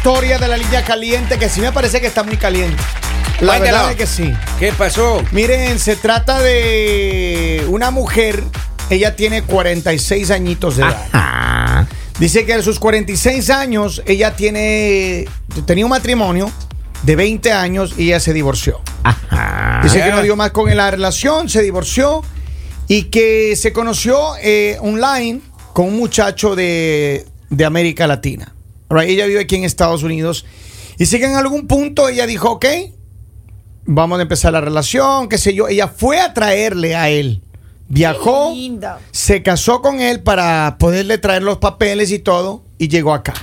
historia de la línea caliente que sí me parece que está muy caliente. La verdad es que sí. ¿Qué pasó? Miren, se trata de una mujer. Ella tiene 46 añitos de edad. Dice que a sus 46 años ella tiene tenía un matrimonio de 20 años y ella se divorció. Dice que no dio más con la relación, se divorció y que se conoció eh, online con un muchacho de, de América Latina. Right, Ella vive aquí en Estados Unidos. Dice que en algún punto ella dijo, ok, vamos a empezar la relación, qué sé yo. Ella fue a traerle a él. Viajó, se casó con él para poderle traer los papeles y todo y llegó acá.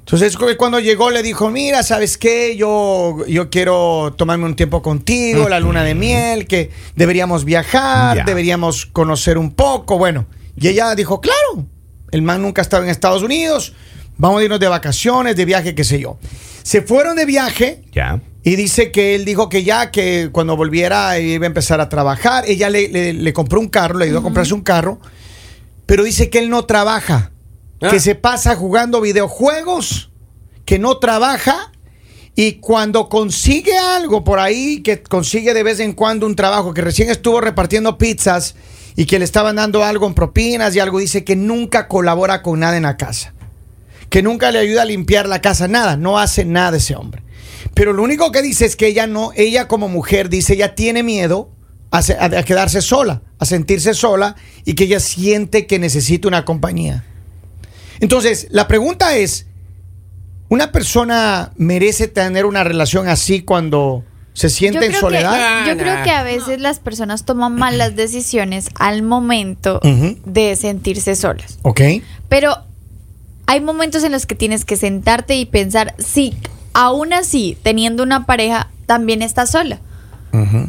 Entonces cu- cuando llegó le dijo, mira, ¿sabes qué? Yo, yo quiero tomarme un tiempo contigo, la luna de miel, que deberíamos viajar, deberíamos conocer un poco. Bueno, y ella dijo, claro, el man nunca ha estado en Estados Unidos, vamos a irnos de vacaciones, de viaje, qué sé yo. Se fueron de viaje Ya. y dice que él dijo que ya, que cuando volviera iba a empezar a trabajar. Ella le, le- le compró un carro, le ayudó a comprarse un carro, pero dice que él no trabaja, Ah. que se pasa jugando videojuegos, que no trabaja. Y cuando consigue algo por ahí, que consigue de vez en cuando un trabajo, que recién estuvo repartiendo pizzas y que le estaban dando algo en propinas y algo, dice que nunca colabora con nada en la casa que nunca le ayuda a limpiar la casa, nada, no hace nada ese hombre. Pero lo único que dice es que ella no, ella como mujer dice, ella tiene miedo a, se- a- a quedarse sola, a sentirse sola y que ella siente que necesita una compañía. Entonces, la pregunta es, ¿una persona merece tener una relación así cuando se siente en soledad? Que, yo creo que a veces las personas toman malas decisiones al momento de sentirse solas. Ok. Pero hay momentos en los que tienes que sentarte y pensar si aún así, teniendo una pareja, también estás sola.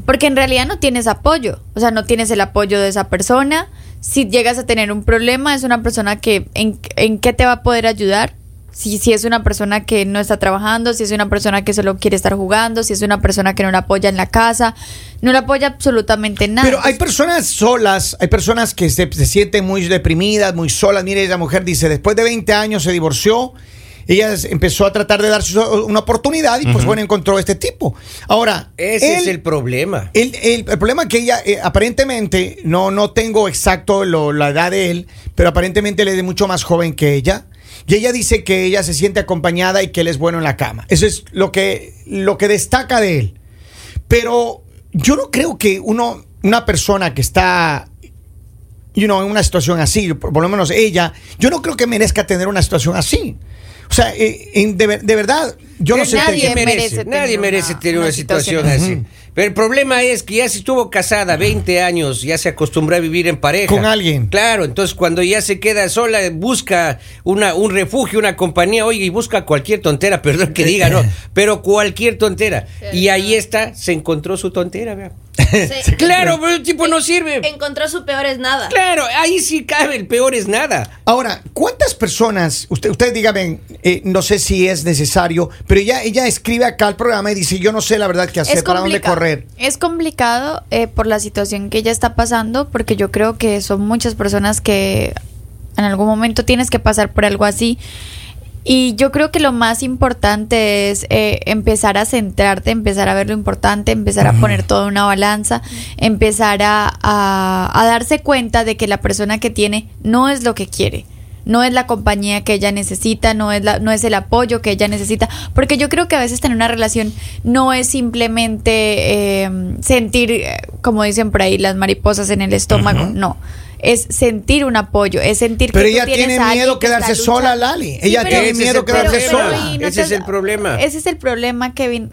Porque en realidad no tienes apoyo. O sea, no tienes el apoyo de esa persona. Si llegas a tener un problema, es una persona que en, en qué te va a poder ayudar. Si, si es una persona que no está trabajando, si es una persona que solo quiere estar jugando, si es una persona que no la apoya en la casa, no la apoya absolutamente en nada. Pero hay personas solas, hay personas que se, se sienten muy deprimidas, muy solas. Mire, esa mujer dice, después de 20 años se divorció, ella empezó a tratar de darse una oportunidad y pues bueno, encontró este tipo. Ahora, Ese es el problema. el, el- el problema es que ella, eh, aparentemente, no, no tengo exacto lo- la edad de él, pero aparentemente él es mucho más joven que ella. Y ella dice que ella se siente acompañada y que él es bueno en la cama. Eso es lo que, lo que destaca de él. Pero yo no creo que uno, una persona que está you know, en una situación así, por, por lo menos ella, yo no creo que merezca tener una situación así. O sea, eh, en- de, ver- de verdad, yo no sé. nadie merece, merece tener nadie una- merece tener una, una situación, situación así. Pero el problema es que ya se estuvo casada 20 años, ya se acostumbró a vivir en pareja. Con alguien. Claro, entonces cuando ya se queda sola, busca una, un refugio, una compañía, oye, y busca cualquier tontera, perdón que diga, no, pero cualquier tontera. Y ahí está, se encontró su tontera, vea. Sí. Claro, pero el tipo no sirve. Encontró su peor es nada. Claro, ahí sí cabe, el peor es nada. Ahora, ¿cuántas personas, usted, usted dígame, eh, no sé si es necesario, pero ella, ella escribe acá al programa y dice, yo no sé la verdad qué hacer, es para dónde correr. Es complicado eh, por la situación que ella está pasando, porque yo creo que son muchas personas que en algún momento tienes que pasar por algo así. Y yo creo que lo más importante es eh, empezar a centrarte, empezar a ver lo importante, empezar a poner todo en una balanza, empezar a, a- a darse cuenta de que la persona que tiene no es lo que quiere. No es la compañía que ella necesita, no es, la, no es el apoyo que ella necesita, porque yo creo que a veces tener una relación no es simplemente eh, sentir, eh, como dicen por ahí, las mariposas en el estómago, no. Es sentir un apoyo, es sentir Pero que tú ella tienes tiene a miedo quedarse sola, Lali. Ella pero- tiene miedo quedarse sola. no Ese te- es el problema. Ese es el problema, Kevin.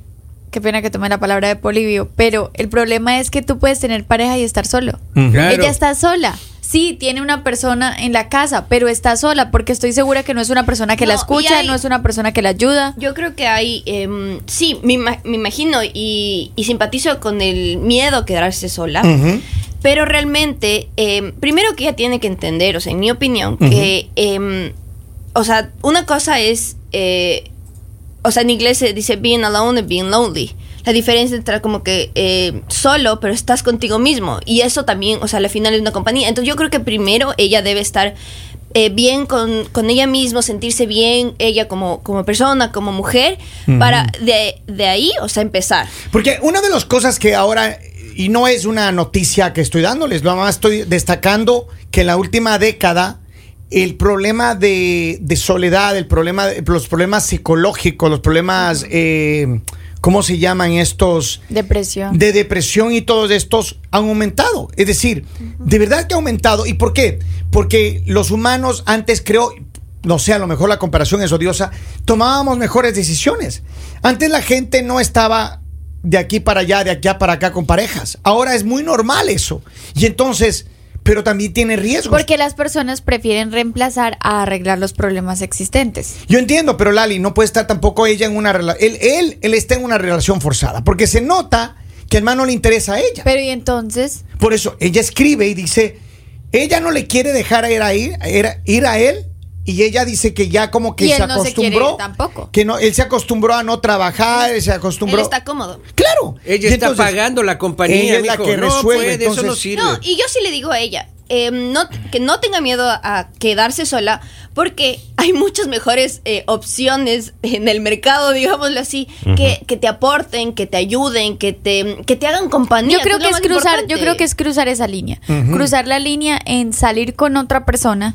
Qué pena que tome la palabra de Polivio, pero el problema es que tú puedes tener pareja y estar solo. Claro. Ella está sola. Sí, tiene una persona en la casa, pero está sola porque estoy segura que no es una persona que la No, escucha, hay- no es una persona que la ayuda. Yo creo que hay, em, sí, me, ima- me imagino y, y simpatizo con el miedo a quedarse sola, Ujú. Pero realmente, em, primero que ella tiene que entender, o sea, en mi opinión, que, em, o sea, una cosa es, eh, o sea, en inglés se dice being alone and being lonely. La diferencia entre como que eh, solo, pero estás contigo mismo. Y eso también, o sea, al final es una compañía. Entonces yo creo que primero ella debe estar eh, bien con, con ella misma, sentirse bien ella como, como persona, como mujer, para de, de ahí, o sea, empezar. Porque una de las cosas que ahora, y no es una noticia que estoy dándoles, nada más estoy destacando que en la última década el problema de, de soledad, el problema, de- los problemas psicológicos, los problemas, eh, ¿cómo se llaman estos? Depresión. de depresión y todos estos han aumentado. Es decir, de verdad que ha aumentado. ¿Y por qué? Porque los humanos antes creo, no sé, a lo mejor la comparación es odiosa, tomábamos mejores decisiones. Antes la gente no estaba de aquí para allá, de aquí para acá con parejas. Ahora es muy normal eso. Y entonces, pero también tiene riesgos. Porque las personas prefieren reemplazar a arreglar los problemas existentes. Yo entiendo, pero Lali, no puede estar tampoco ella en una relación. Él, él, él está en una relación forzada, porque se nota que al man no le interesa a ella. Pero y entonces, Por eso, ella escribe y dice, ella no le quiere dejar ir a, ir- ir a él y ella dice que ya como que Y se él no se acostumbró. tampoco. Que no, él se acostumbró a no trabajar, él se Él acostumbró. está cómodo. Claro. Ella Y está entonces, pagando la compañía. ella es la que no resuelve, puede, eso no entonces- sirve. No, y yo sí le digo a ella, eh, no, que no tenga miedo a, quedarse sola, porque hay muchas mejores eh, opciones en el mercado, digámoslo así, que, que te aporten, que te ayuden, que te, que te hagan compañía. yo creo que es cruzar, yo creo que es cruzar esa línea. Cruzar la línea en salir con otra persona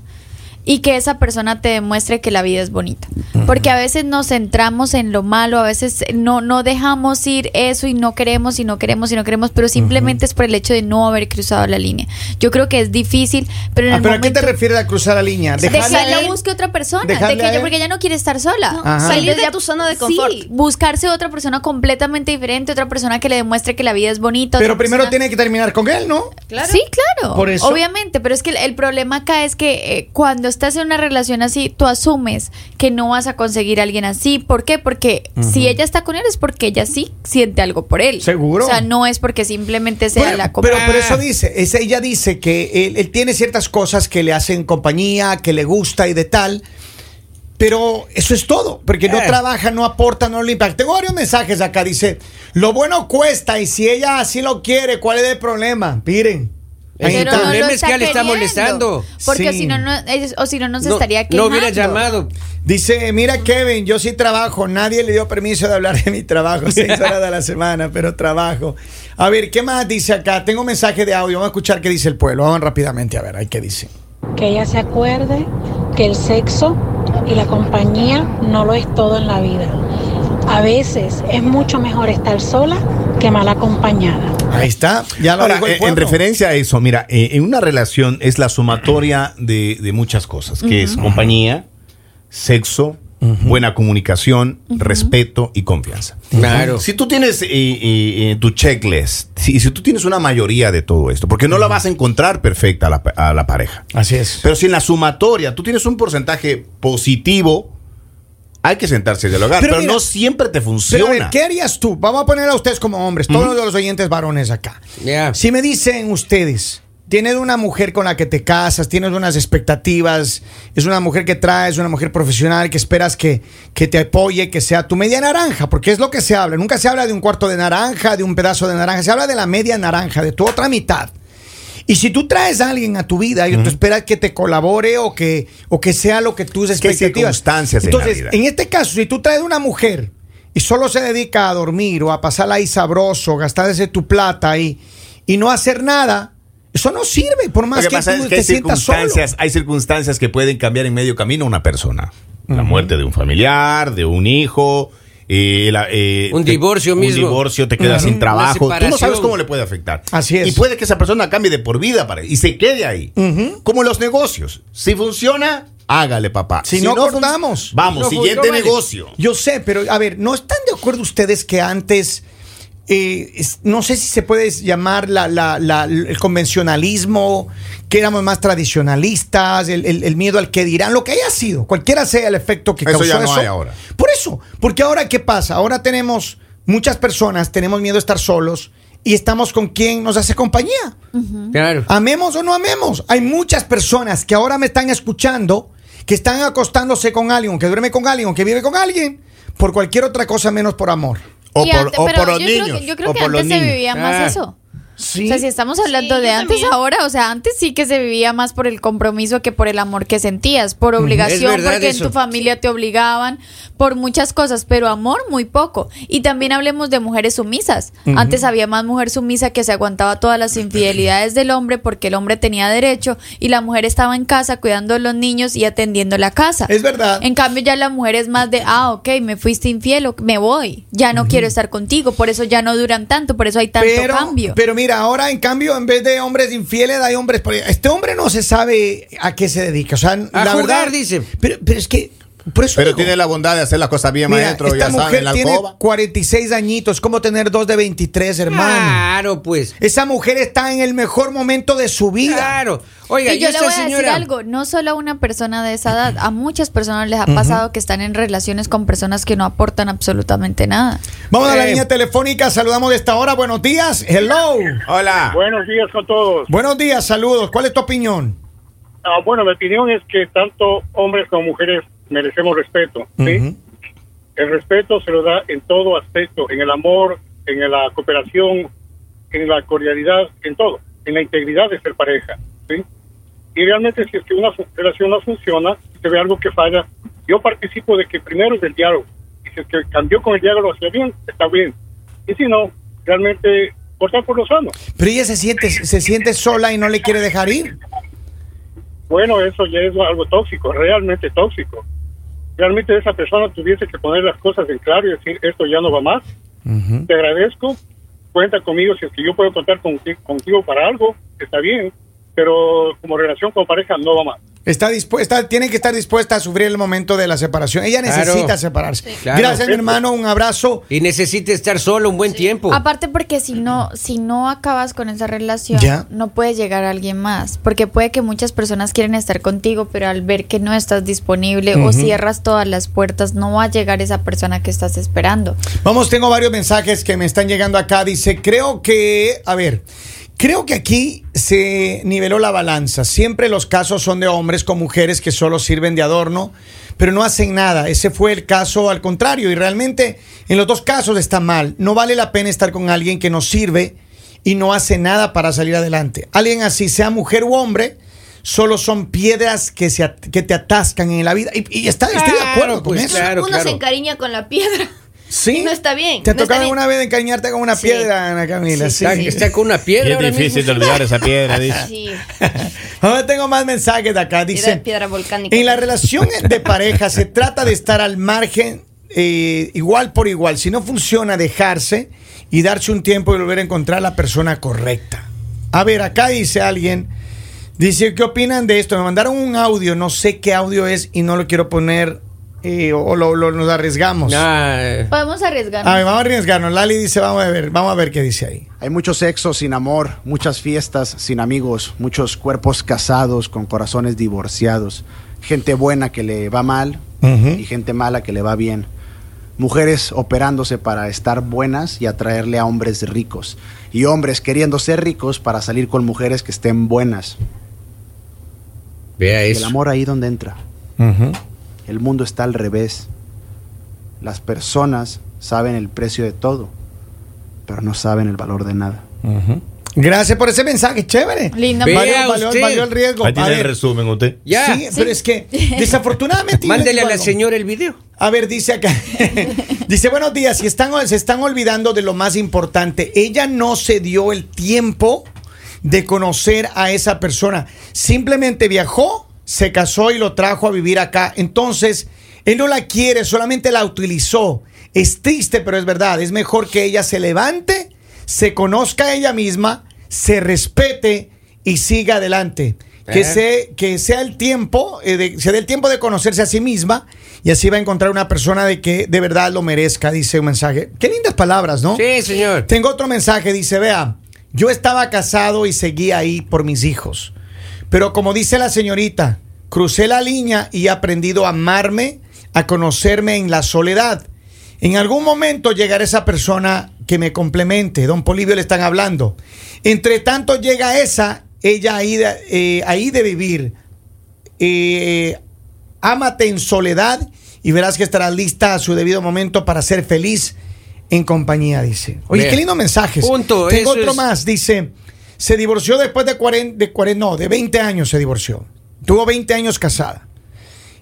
y que esa persona te demuestre que la vida es bonita. Porque a veces nos centramos en lo malo, a veces no, no dejamos ir eso y no queremos y no queremos y no queremos, pero simplemente es por el hecho de no haber cruzado la línea. Yo creo que es difícil, pero en Ah, el pero ¿a qué te refieres a cruzar la línea? de que ella busque otra persona, de que ella, porque ella no quiere estar sola. No, salir de tu zona de sí, confort. buscarse otra persona completamente diferente, otra persona que le demuestre que la vida es bonita. Pero primero persona- tiene que terminar con él, ¿no? Claro. Sí, claro. Por eso- Obviamente, pero es que el, el problema acá es que eh, cuando estás en una relación así, tú asumes que no vas a conseguir a alguien así. ¿Por qué? Porque si ella está con él es porque ella sí siente algo por él. Seguro. O sea, no es porque simplemente sea Pero- la pero, compa- pero eso dice, es- ella dice que él, él tiene ciertas cosas que le hacen compañía, que le gusta y de tal. Pero eso es todo, porque no Eh. trabaja, no aporta, no le impacta. Tengo varios mensajes acá, dice, lo bueno cuesta y si ella así lo quiere, ¿cuál es el problema? Miren. El no problema lo es que le está molestando. Porque Sí. si no, no ellos- o si no, no se No, estaría no quejando. hubiera llamado. Dice, mira Kevin, yo sí trabajo, nadie le dio permiso de hablar de mi trabajo, seis horas a la semana, pero trabajo. A ver, ¿qué más dice acá? Tengo un mensaje de audio, vamos a escuchar qué dice el pueblo, vamos rápidamente a ver, ahí qué dice. que ella se acuerde que el sexo y la compañía no lo es todo en la vida. A veces es mucho mejor estar sola que mal acompañada. Ahí está, ya lo Ahora, dijo el eh, en referencia a eso, mira, eh, en una relación es la sumatoria de, de muchas cosas, que es compañía, sexo, buena comunicación, respeto y confianza. Claro. Si tú tienes eh, tu checklist, si, si tú tienes una mayoría de todo esto, porque no la vas a encontrar perfecta a la, pa- a la pareja. Así es. Pero si en la sumatoria tú tienes un porcentaje positivo, hay que sentarse y dialogar. Pero Pero, mira, no siempre te Pero funciona. a ver, ¿qué harías tú? Vamos a poner a ustedes como hombres, todos los oyentes varones acá. Si me dicen ustedes, tienes una mujer con la que te casas, tienes unas expectativas, es una mujer que traes, una mujer profesional que esperas que, que te apoye, que sea tu media naranja, porque es lo que se habla. Nunca se habla de un cuarto de naranja, de un pedazo de naranja, se habla de la media naranja, de tu otra mitad. Y si tú traes a alguien a tu vida y tú esperas que te colabore o que, o que sea lo que tus expectativas. circunstancias en la Entonces, vida. en este caso, si tú traes una mujer y solo se dedica a dormir o a pasarla ahí sabroso, gastarse tu plata y, y no hacer nada, eso no sirve, por más Lo que tú es que te hay sientas solo. circunstancias, hay circunstancias que pueden cambiar en medio camino a una persona. La muerte de un familiar, de un hijo, eh, la- eh, Un te- divorcio un mismo. divorcio, te quedas sin trabajo. Tú no sabes cómo le puede afectar. Así es. Y puede que esa persona cambie de por vida para, y se quede ahí. Como los negocios. Si funciona, hágale, papá. Si no, fun- cortamos. Vamos, No, siguiente no negocio. Yo sé, pero a ver, ¿no están de acuerdo ustedes que antes, eh, es- no sé si se puede llamar la, la- la- el convencionalismo, que éramos más tradicionalistas, el, el- el miedo al que dirán, lo que haya sido, cualquiera sea el efecto que Eso causó ya no eso. hay ahora. Por eso, porque ahora ¿qué pasa? Ahora tenemos muchas personas, tenemos miedo a estar solos y estamos con quien nos hace compañía. Claro. Amemos o no amemos. Hay muchas personas que ahora me están escuchando que están acostándose con alguien, que duerme con alguien, que vive con alguien, por cualquier otra cosa menos por amor. O Y por, antes- o por los yo creo niños. que- yo creo o que por los antes se niños. vivía más Ah. eso. Sí. O sea, si estamos hablando Sí, de antes, también. ahora, o sea, antes sí que se vivía más por el compromiso que por el amor que sentías, por obligación, porque eso. en tu familia te obligaban, por muchas cosas, pero amor muy poco. Y también hablemos de mujeres sumisas. Antes había más mujer sumisa que se aguantaba todas las infidelidades del hombre porque el hombre tenía derecho y la mujer estaba en casa cuidando a los niños y atendiendo la casa. Es verdad. En cambio ya la mujer es más de, ah, ok, me fuiste infiel, o me voy, ya no quiero estar contigo, por eso ya no duran tanto, por eso hay tanto pero, cambio. pero mira, ahora en cambio, en vez de hombres infieles, hay hombres. Este hombre no se sabe a qué se dedica. O sea, la jugar, verdad. dice. Pero, pero es que. Por eso Pero digo, tiene la bondad de hacer las cosas bien, mira, maestro, esta ya saben, mujer en la tiene alcoba. 46 añitos. ¿Cómo tener dos de 23, hermano? Claro, pues. Esa mujer está en el mejor momento de su vida. Claro. Oiga, y yo le esta voy a decir algo, no solo a una persona de esa edad, a muchas personas les ha pasado que están en relaciones con personas que no aportan absolutamente nada. Vamos a la Eh. línea telefónica. Saludamos de esta hora. Buenos días. Hello. Hola. Buenos días con todos. Buenos días. Saludos. ¿Cuál es tu opinión? Ah, bueno, mi opinión es que tanto hombres como mujeres merecemos respeto. El respeto se lo da en todo aspecto, en el amor, en la cooperación, en la cordialidad, en todo, en la integridad de ser pareja. ¿sí? Y realmente si es que una relación no funciona, se ve algo que falla, yo participo de que primero es el diálogo. Y si es que cambió con el diálogo hacia bien, está bien. Y si no, realmente cortar por lo sano. Pero ella se siente, se siente sola y no le quiere dejar ir. Bueno, eso ya es algo tóxico, realmente tóxico. Realmente esa persona tuviese que poner las cosas en claro y decir, esto ya no va más. Te agradezco, cuenta conmigo si es que yo puedo contar conti- contigo para algo, está bien, pero como relación con pareja no va más. Está dispuesta, tiene que estar dispuesta a sufrir el momento de la separación. Ella Claro. necesita separarse. Claro. Gracias, mi hermano. Un abrazo. Y necesita estar solo un buen tiempo. Aparte porque si no, si no acabas con esa relación, Ya. no puedes llegar a alguien más. Porque puede que muchas personas quieren estar contigo, pero al ver que no estás disponible o cierras todas las puertas, no va a llegar esa persona que estás esperando. Vamos, tengo varios mensajes que me están llegando acá. Dice, creo que, a ver, creo que aquí se niveló la balanza. Siempre los casos son de hombres con mujeres que solo sirven de adorno, pero no hacen nada. Ese fue el caso al contrario. Y realmente en los dos casos está mal. No vale la pena estar con alguien que no sirve y no hace nada para salir adelante. Alguien así, sea mujer u hombre, solo son piedras que, se at- que te atascan en la vida. Y, y está, estoy de acuerdo con pues, eso. claro. Uno se encariña con la piedra. Sí. No está bien, ¿Te no bien. alguna vez encañarte con una Sí. piedra, Ana Camila? Sí, Está, sí. está con una piedra. Y es ahora difícil mismo. de olvidar esa piedra, dice. Sí, Ahora tengo más mensajes de acá. piedra, Dice, piedra volcánica. en la relación de pareja se trata de estar al margen eh, igual por igual. Si no funciona, dejarse y darse un tiempo y volver a encontrar la persona correcta. A ver, acá dice alguien, dice, ¿qué opinan de esto? Me mandaron un audio, no sé qué audio es y no lo quiero poner eh, o lo, lo- nos arriesgamos. Ah, Podemos arriesgarnos. A ver, vamos a arriesgarnos. Lali dice, vamos a ver, vamos a ver qué dice ahí. Hay mucho sexo sin amor, muchas fiestas sin amigos, muchos cuerpos casados con corazones divorciados, gente buena que le va mal y gente mala que le va bien. Mujeres operándose para estar buenas y atraerle a hombres ricos. Y hombres queriendo ser ricos para salir con mujeres que estén buenas. vea Y el eso. amor ahí donde entra. El mundo está al revés. Las personas saben el precio de todo, pero no saben el valor de nada. Gracias por ese mensaje, chévere. Lindo. Vea Valió, valió- usted. valió el riesgo. Ahí A tiene el resumen usted. Ya. Sí, pero es que desafortunadamente. Mándele a la algo. señora el video. A ver, dice acá. dice, buenos días. Si están, se están olvidando de lo más importante, ella no se dio el tiempo de conocer a esa persona. Simplemente viajó, se casó y lo trajo a vivir acá. Entonces, él no la quiere, solamente la utilizó. Es triste, pero es verdad. Es mejor que ella se levante, se conozca a ella misma, se respete y siga adelante. Que, Eh. se, que sea el tiempo, eh, de- se dé el tiempo de conocerse a sí misma y así va a encontrar una persona de que de verdad lo merezca, dice un mensaje. Qué lindas palabras, ¿no? Sí, señor. Tengo otro mensaje, dice, vea, yo estaba casado y seguí ahí por mis hijos. Pero como dice la señorita, crucé la línea y he aprendido a amarme, a conocerme en la soledad. En algún momento llegará esa persona que me complemente. Don Polivio le están hablando. Entre tanto llega esa, ella ahí de, eh, ahí de vivir. Eh, ámate en soledad y verás que estarás lista a su debido momento para ser feliz en compañía, dice. Oye, qué lindo mensajes. Punto, Tengo eso otro es- más, dice, se divorció después de 40, de 40, no, de 20 años se divorció. Tuvo 20 años casada.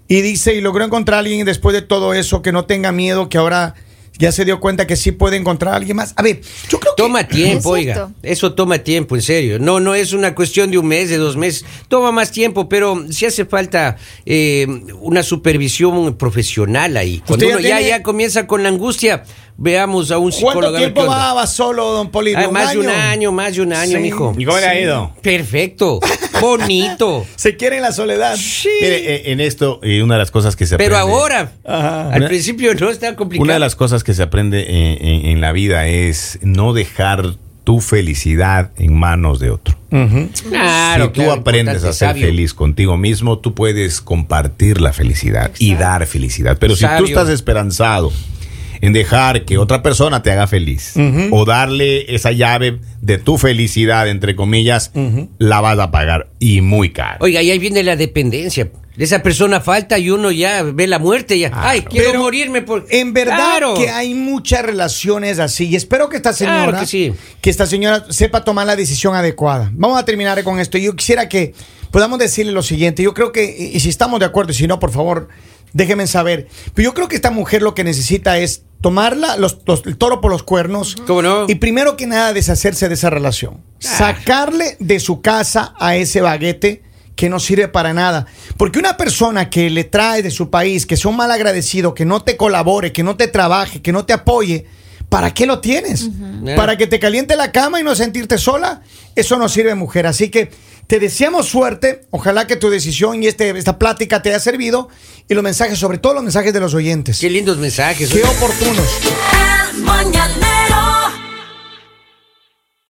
Y dice, y logró encontrar a alguien después de todo eso, que no tenga miedo, que ahora ya se dio cuenta que sí puede encontrar a alguien más. A ver, yo creo que... Toma tiempo, Es oiga. Eso toma tiempo, en serio. No, no es una cuestión de un mes, de dos meses. Toma más tiempo, pero si hace falta eh, una supervisión profesional ahí. Cuando ya uno ya, tiene- ya comienza con la angustia, veamos a un psicólogo. ¿Cuánto tiempo va, va solo, don Polibio? Ah, ¿Un más de un año? año, más de un año, Sí. mijo. ¿Y cómo le ha ido? Perfecto, bonito. Se quiere en la soledad. Mire, eh, en esto, eh, una de las cosas que se Pero aprende- ahora, Ajá. al Una- principio no está complicado. Una de las cosas que se aprende en, en- en la vida es no dejar tu felicidad en manos de otro. Claro, si tú claro, aprendes a ser sabio. feliz contigo mismo, tú puedes compartir la felicidad y dar felicidad. Pero si tú estás esperanzado en dejar que otra persona te haga feliz o darle esa llave de tu felicidad, entre comillas, la vas a pagar y muy caro. Oiga, y ahí viene la dependencia. De esa persona falta y uno ya ve la muerte ya. Ay, quiero Pero morirme por. En verdad Claro. que hay muchas relaciones así y espero que esta señora Claro que sí. que esta señora sepa tomar la decisión adecuada. Vamos a terminar con esto. Yo quisiera que podamos decirle lo siguiente. Yo creo que y y si estamos de acuerdo y si no, por favor, déjenme saber. Pero yo creo que esta mujer lo que necesita es tomarla los, los- el toro por los cuernos ¿Cómo no? y primero que nada deshacerse de esa relación. Ah. Sacarle de su casa a ese baguete que no sirve para nada. Porque una persona que le trae de su país, que sea un mal agradecido, que no te colabore, que no te trabaje, que no te apoye, ¿para qué lo tienes? ¿Para que te caliente la cama y no sentirte sola? Eso no sirve, mujer. Así que te deseamos suerte. Ojalá que tu decisión y este, esta plática te haya servido. Y los mensajes, sobre todo los mensajes de los oyentes. Qué lindos mensajes. Qué oportunos. El.